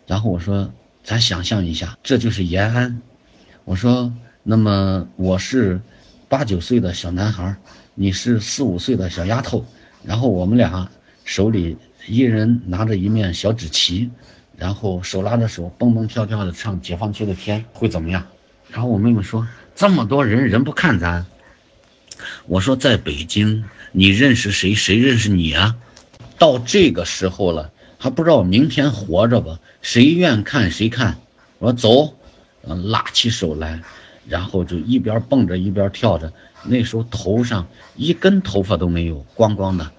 然后我说，咱想象一下，这就是延安。我说，那么我是八九岁的小男孩，你是四五岁的小丫头，然后我们俩手里一人拿着一面小纸旗，然后手拉着手蹦蹦跳跳的唱《解放区的天》，会怎么样？然后我妹妹说，这么多人人不看咱。我说在北京，你认识谁？谁认识你啊？到这个时候了，还不知道明天活着吧？谁愿看谁看。我说走，拉起手来，然后就一边蹦着一边跳着。那时候头上一根头发都没有，光光的，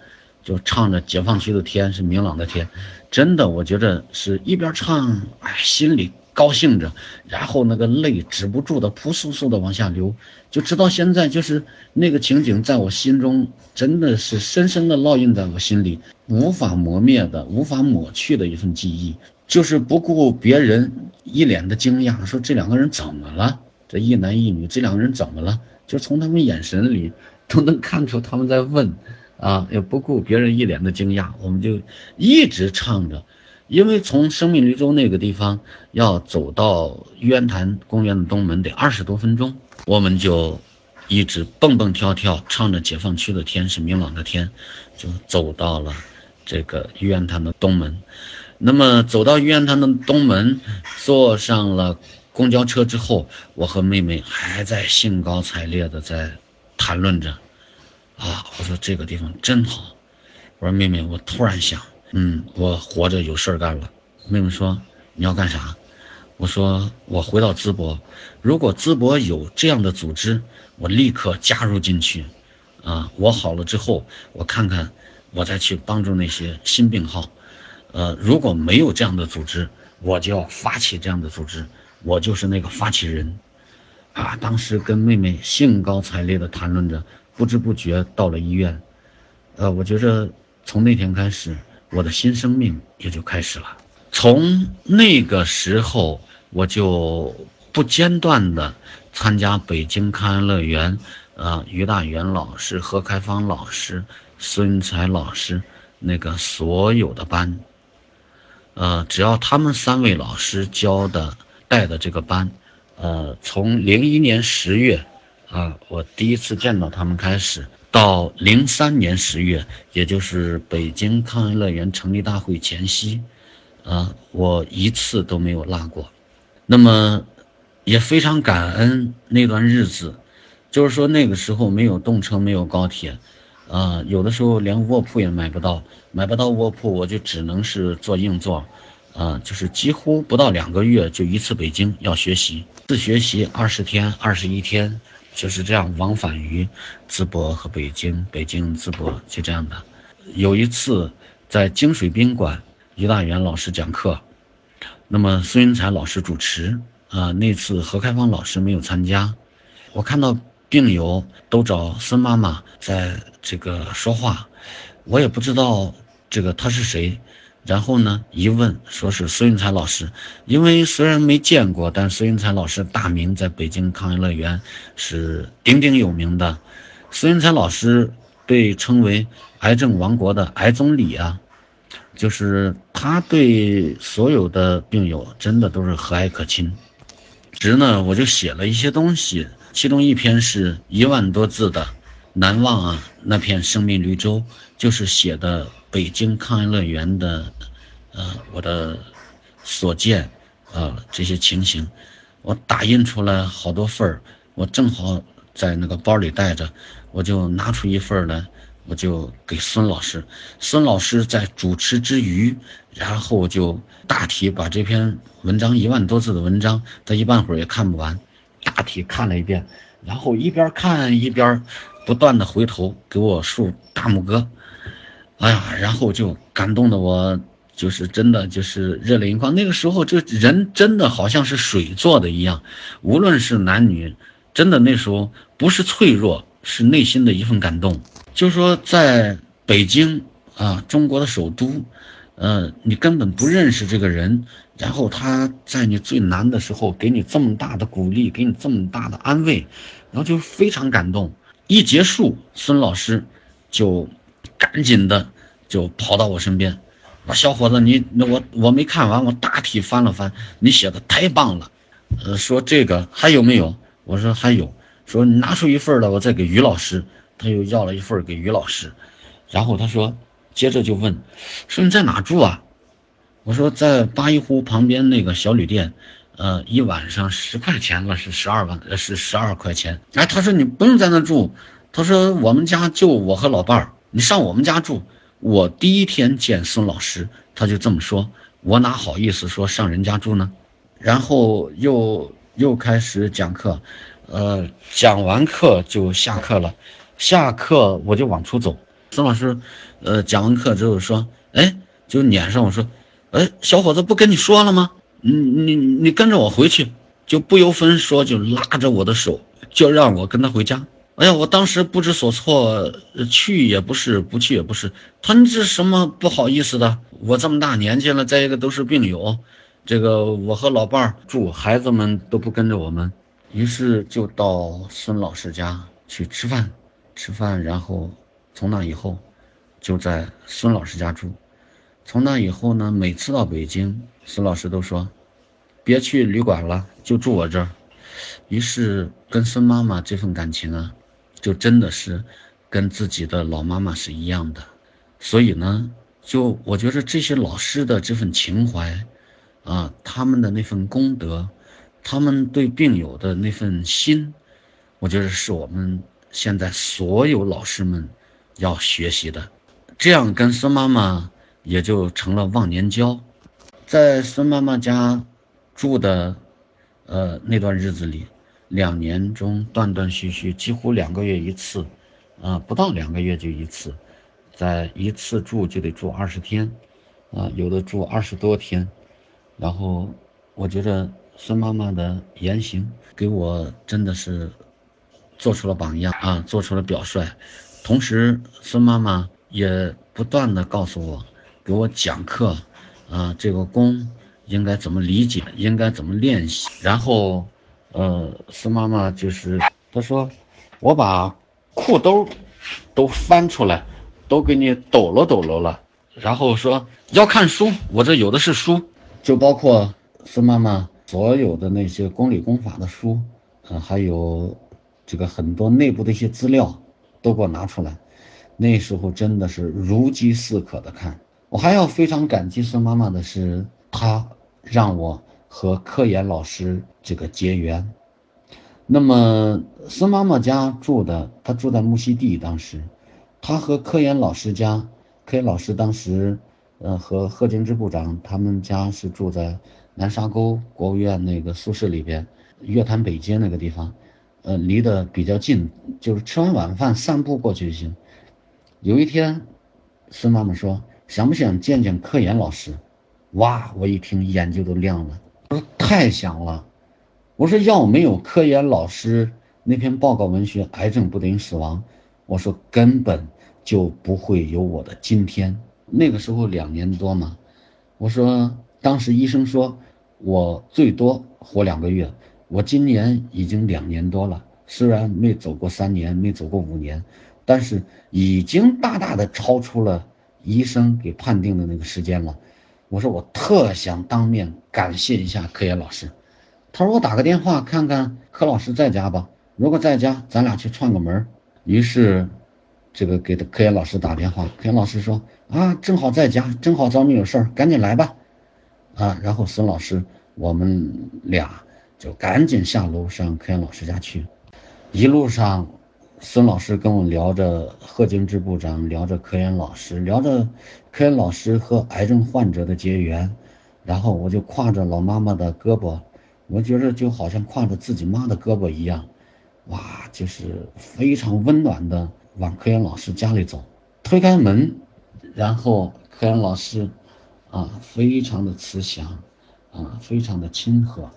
就唱着《解放区的天是明朗的天》。真的，我觉得是一边唱，哎，心里。高兴着，然后那个泪止不住的扑簌簌的往下流，就直到现在，就是那个情景在我心中真的是深深的烙印在我心里，无法磨灭的、无法抹去的一份记忆。就是不顾别人一脸的惊讶，说这两个人怎么了？这一男一女，这两个人怎么了？就从他们眼神里都能看出他们在问，啊，也不顾别人一脸的惊讶，我们就一直唱着。因为从生命绿洲那个地方要走到玉渊潭公园的东门得二十多分钟，我们就一直蹦蹦跳跳唱着《解放区的天是明朗的天》，就走到了这个玉渊潭的东门。那么走到玉渊潭的东门，坐上了公交车之后，我和妹妹还在兴高采烈的在谈论着。啊，我说这个地方真好。我说妹妹，我突然想。嗯，我活着有事儿干了。妹妹说：“你要干啥？”我说：“我回到淄博，如果淄博有这样的组织，我立刻加入进去。啊，我好了之后，我看看，我再去帮助那些新病号。呃，如果没有这样的组织，我就要发起这样的组织，我就是那个发起人。”啊，当时跟妹妹兴高采烈地谈论着，不知不觉到了医院。呃，我觉着从那天开始。我的新生命也就开始了。从那个时候，我就不间断的参加北京康安乐园，呃，于大元老师、何开芳老师、孙才老师那个所有的班，呃，只要他们三位老师教的、带的这个班，呃，从零一年十月，啊，我第一次见到他们开始。到零三年十月，也就是北京康安乐园成立大会前夕，啊，我一次都没有落过。那么，也非常感恩那段日子，就是说那个时候没有动车，没有高铁，啊，有的时候连卧铺也买不到，买不到卧铺，我就只能是坐硬座，啊，就是几乎不到两个月就一次北京要学习，自学习二十天、二十一天。就是这样往返于淄博和北京，北京淄博就这样的。有一次在金水宾馆，于大元老师讲课，那么孙云才老师主持啊。那次何开芳老师没有参加，我看到病友都找孙妈妈在这个说话，我也不知道这个他是谁。然后呢？一问，说是孙云才老师。因为虽然没见过，但孙云才老师大名在北京康安乐园是鼎鼎有名的。孙云才老师被称为“癌症王国”的癌总理啊，就是他对所有的病友真的都是和蔼可亲。值呢，我就写了一些东西，其中一篇是一万多字的。难忘啊，那片生命绿洲，就是写的北京康安乐园的，呃，我的所见，啊，这些情形，我打印出来好多份儿，我正好在那个包里带着，我就拿出一份来，我就给孙老师，孙老师在主持之余，然后就大体把这篇文章一万多字的文章，他一半会儿也看不完，大体看了一遍，然后一边看一边。不断的回头给我竖大拇哥，哎呀，然后就感动的我就是真的就是热泪盈眶。那个时候这人真的好像是水做的一样，无论是男女，真的那时候不是脆弱，是内心的一份感动。就说在北京啊，中国的首都，呃，你根本不认识这个人，然后他在你最难的时候给你这么大的鼓励，给你这么大的安慰，然后就非常感动。一结束，孙老师就赶紧的就跑到我身边，：“小伙子，你那我我没看完，我大体翻了翻，你写的太棒了。呃，说这个还有没有？我说还有。说你拿出一份来，我再给于老师。他又要了一份给于老师，然后他说。”接着就问，说你在哪住啊？我说在八一湖旁边那个小旅店，呃，一晚上十块钱吧，是十二万，呃，是十二块钱。哎，他说你不用在那住，他说我们家就我和老伴儿，你上我们家住。我第一天见孙老师，他就这么说，我哪好意思说上人家住呢？然后又又开始讲课，呃，讲完课就下课了，下课我就往出走。孙老师，呃，讲完课之后说，哎，就撵上我说，哎，小伙子不跟你说了吗？你你你跟着我回去，就不由分说就拉着我的手，就让我跟他回家。哎呀，我当时不知所措，去也不是，不去也不是。他你这什么不好意思的？我这么大年纪了，再一个都是病友，这个我和老伴儿住，孩子们都不跟着我们，于是就到孙老师家去吃饭，吃饭，然后。从那以后，就在孙老师家住。从那以后呢，每次到北京，孙老师都说：“别去旅馆了，就住我这儿。”于是跟孙妈妈这份感情啊，就真的是跟自己的老妈妈是一样的。所以呢，就我觉得这些老师的这份情怀，啊，他们的那份功德，他们对病友的那份心，我觉得是我们现在所有老师们。要学习的，这样跟孙妈妈也就成了忘年交。在孙妈妈家住的，呃那段日子里，两年中断断续续，几乎两个月一次，啊不到两个月就一次，在一次住就得住二十天，啊有的住二十多天。然后我觉得孙妈妈的言行给我真的是做出了榜样啊，做出了表率。同时，孙妈妈也不断的告诉我，给我讲课，啊，这个功应该怎么理解，应该怎么练习。然后，呃，孙妈妈就是她说，我把裤兜都翻出来，都给你抖了抖了了。然后说要看书，我这有的是书，就包括孙妈妈所有的那些公理公法的书，呃，还有这个很多内部的一些资料。都给我拿出来，那时候真的是如饥似渴的看。我还要非常感激孙妈妈的是，她让我和科研老师这个结缘。那么孙妈妈家住的，她住在木樨地，当时，她和科研老师家，科研老师当时，呃，和贺敬之部长他们家是住在南沙沟国务院那个宿舍里边，月坛北街那个地方。呃，离得比较近，就是吃完晚饭散步过去就行。有一天，孙妈妈说：“想不想见见科研老师？”哇，我一听眼睛都亮了，我说：“太想了。”我说：“要没有科研老师那篇报告文学《癌症不等于死亡》，我说根本就不会有我的今天。那个时候两年多嘛，我说当时医生说我最多活两个月。”我今年已经两年多了，虽然没走过三年，没走过五年，但是已经大大的超出了医生给判定的那个时间了。我说我特想当面感谢一下科研老师。他说我打个电话看看柯老师在家吧，如果在家，咱俩去串个门。于是，这个给科研老师打电话，科研老师说啊，正好在家，正好找你有事儿，赶紧来吧。啊，然后孙老师，我们俩。就赶紧下楼上科研老师家去，一路上，孙老师跟我聊着贺敬之部长，聊着科研老师，聊着科研老师和癌症患者的结缘，然后我就挎着老妈妈的胳膊，我觉得就好像挎着自己妈的胳膊一样，哇，就是非常温暖的往科研老师家里走，推开门，然后科研老师，啊，非常的慈祥，啊，非常的亲和。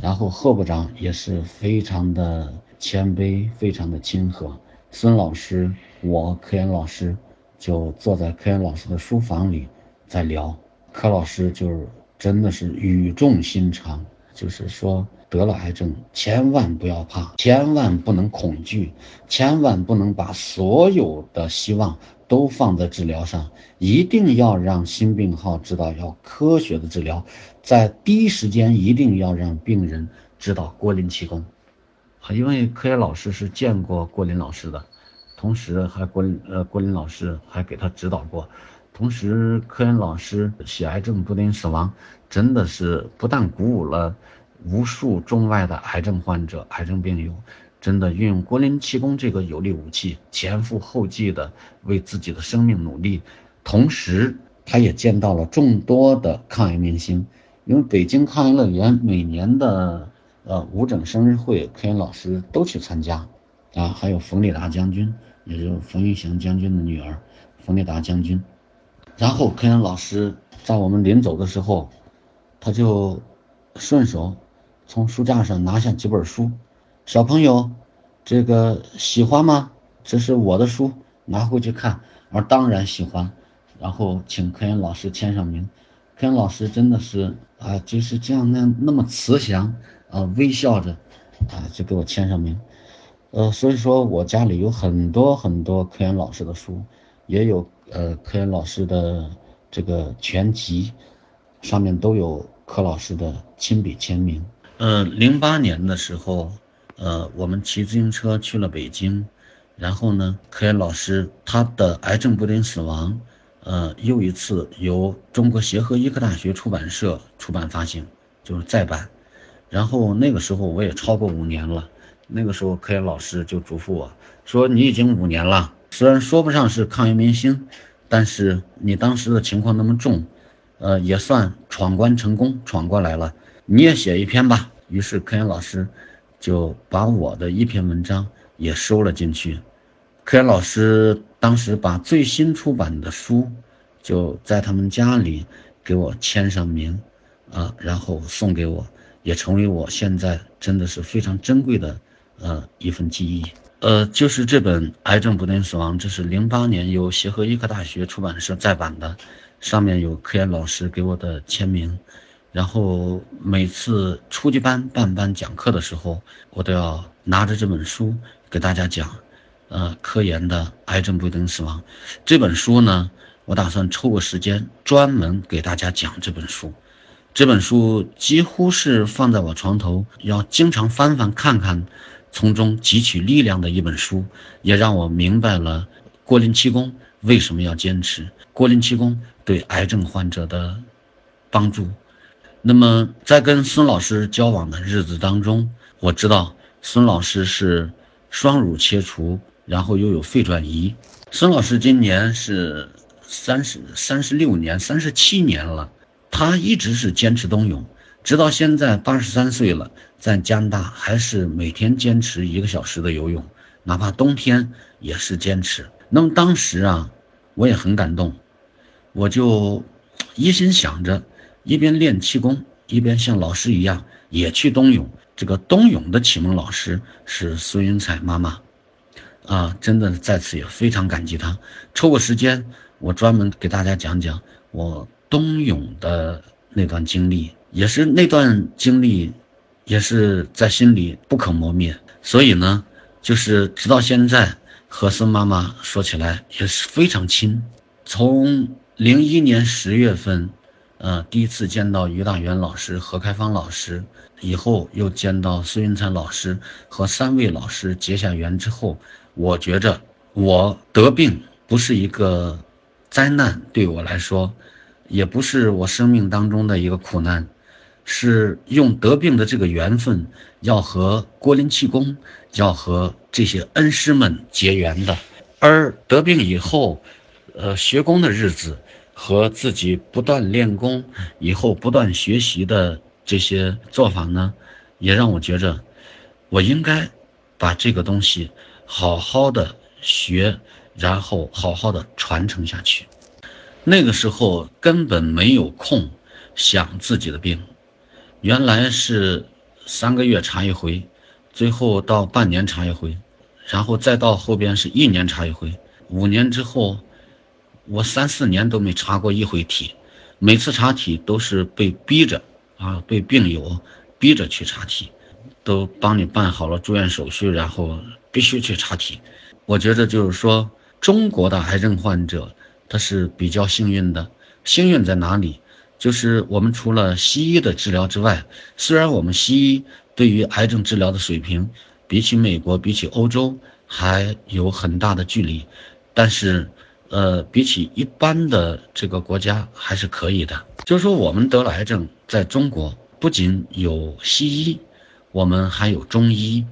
然后贺部长也是非常的谦卑，非常的亲和。孙老师，我科研老师就坐在科研老师的书房里，在聊，柯老师就是真的是语重心长，就是说得了癌症千万不要怕，千万不能恐惧，千万不能把所有的希望都放在治疗上，一定要让新病号知道要科学的治疗，在第一时间一定要让病人知道郭林气功，因为科研老师是见过郭林老师的。同时还郭呃郭林老师还给他指导过，同时科研老师血癌症不等于死亡，真的是不但鼓舞了无数中外的癌症患者、癌症病友，真的运用郭林气功这个有力武器，前赴后继的为自己的生命努力。同时，他也见到了众多的抗癌明星，因为北京抗癌乐园每年的呃五整生日会，科研老师都去参加，啊，还有冯立达将军。也就是冯玉祥将军的女儿，冯立达将军。然后科研老师在我们临走的时候，他就顺手从书架上拿下几本书，小朋友，这个喜欢吗？这是我的书，拿回去看。我说当然喜欢，然后请科研老师签上名。科研老师真的是啊，就是这样那那么慈祥啊，微笑着啊，就给我签上名。呃，所以说我家里有很多很多科研老师的书，也有呃科研老师的这个全集，上面都有柯老师的亲笔签名。呃，零八年的时候，呃，我们骑自行车去了北京，然后呢，科研老师他的《癌症不等于死亡》，呃，又一次由中国协和医科大学出版社出版发行，就是再版。然后那个时候我也超过五年了。那个时候，科研老师就嘱咐我说：“你已经五年了，虽然说不上是抗疫明星，但是你当时的情况那么重，呃，也算闯关成功，闯过来了。你也写一篇吧。”于是，科研老师就把我的一篇文章也收了进去。科研老师当时把最新出版的书就在他们家里给我签上名，啊，然后送给我，也成为我现在真的是非常珍贵的。呃，一份记忆，呃，就是这本《癌症不等于死亡》，这是零八年由协和医科大学出版社再版的，上面有科研老师给我的签名。然后每次初级班办班讲课的时候，我都要拿着这本书给大家讲，呃，科研的《癌症不等于死亡》这本书呢，我打算抽个时间专门给大家讲这本书。这本书几乎是放在我床头，要经常翻翻看看。从中汲取力量的一本书，也让我明白了郭林气功为什么要坚持，郭林气功对癌症患者的帮助。那么在跟孙老师交往的日子当中，我知道孙老师是双乳切除，然后又有肺转移。孙老师今年是三十三十六年，三十七年了，他一直是坚持冬泳。直到现在八十三岁了，在加拿大还是每天坚持一个小时的游泳，哪怕冬天也是坚持。那么当时啊，我也很感动，我就一心想着一边练气功，一边像老师一样也去冬泳。这个冬泳的启蒙老师是孙云彩妈妈，啊，真的在此也非常感激她。抽个时间，我专门给大家讲讲我冬泳的那段经历。也是那段经历，也是在心里不可磨灭。所以呢，就是直到现在和孙妈妈说起来也是非常亲。从零一年十月份，呃，第一次见到于大元老师、何开芳老师，以后又见到孙云彩老师和三位老师结下缘之后，我觉着我得病不是一个灾难，对我来说，也不是我生命当中的一个苦难。是用得病的这个缘分，要和郭林气功，要和这些恩师们结缘的。而得病以后，呃，学功的日子和自己不断练功以后不断学习的这些做法呢，也让我觉着，我应该把这个东西好好的学，然后好好的传承下去。那个时候根本没有空想自己的病。原来是三个月查一回，最后到半年查一回，然后再到后边是一年查一回，五年之后，我三四年都没查过一回体，每次查体都是被逼着啊，被病友逼着去查体，都帮你办好了住院手续，然后必须去查体。我觉得就是说，中国的癌症患者他是比较幸运的，幸运在哪里？就是我们除了西医的治疗之外，虽然我们西医对于癌症治疗的水平比起美国、比起欧洲还有很大的距离，但是，呃，比起一般的这个国家还是可以的。就是说，我们得了癌症，在中国不仅有西医，我们还有中医，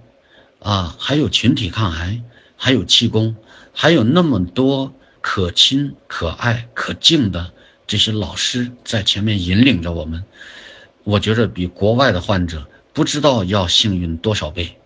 啊，还有群体抗癌，还有气功，还有那么多可亲、可爱、可敬的。这些老师在前面引领着我们，我觉着比国外的患者不知道要幸运多少倍。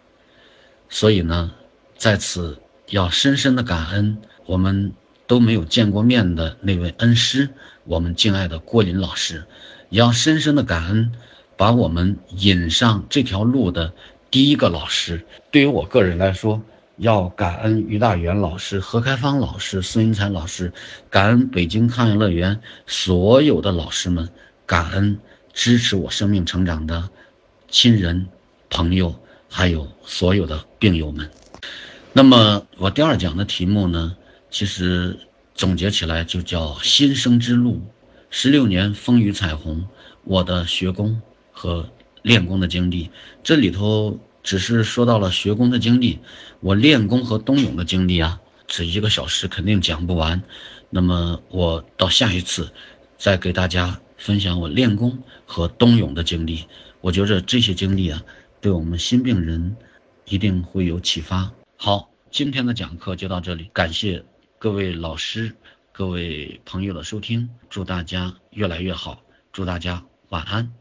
所以呢，在此要深深的感恩我们都没有见过面的那位恩师，我们敬爱的郭林老师，要深深的感恩把我们引上这条路的第一个老师。对于我个人来说。要感恩于大元老师、何开芳老师、孙云才老师，感恩北京抗癌乐园所有的老师们，感恩支持我生命成长的亲人、朋友，还有所有的病友们。那么我第二讲的题目呢，其实总结起来就叫新生之路，十六年风雨彩虹，我的学功和练功的经历，这里头。只是说到了学功的经历，我练功和冬泳的经历啊，这一个小时肯定讲不完。那么我到下一次，再给大家分享我练功和冬泳的经历。我觉着这些经历啊，对我们新病人一定会有启发。好，今天的讲课就到这里，感谢各位老师、各位朋友的收听，祝大家越来越好，祝大家晚安。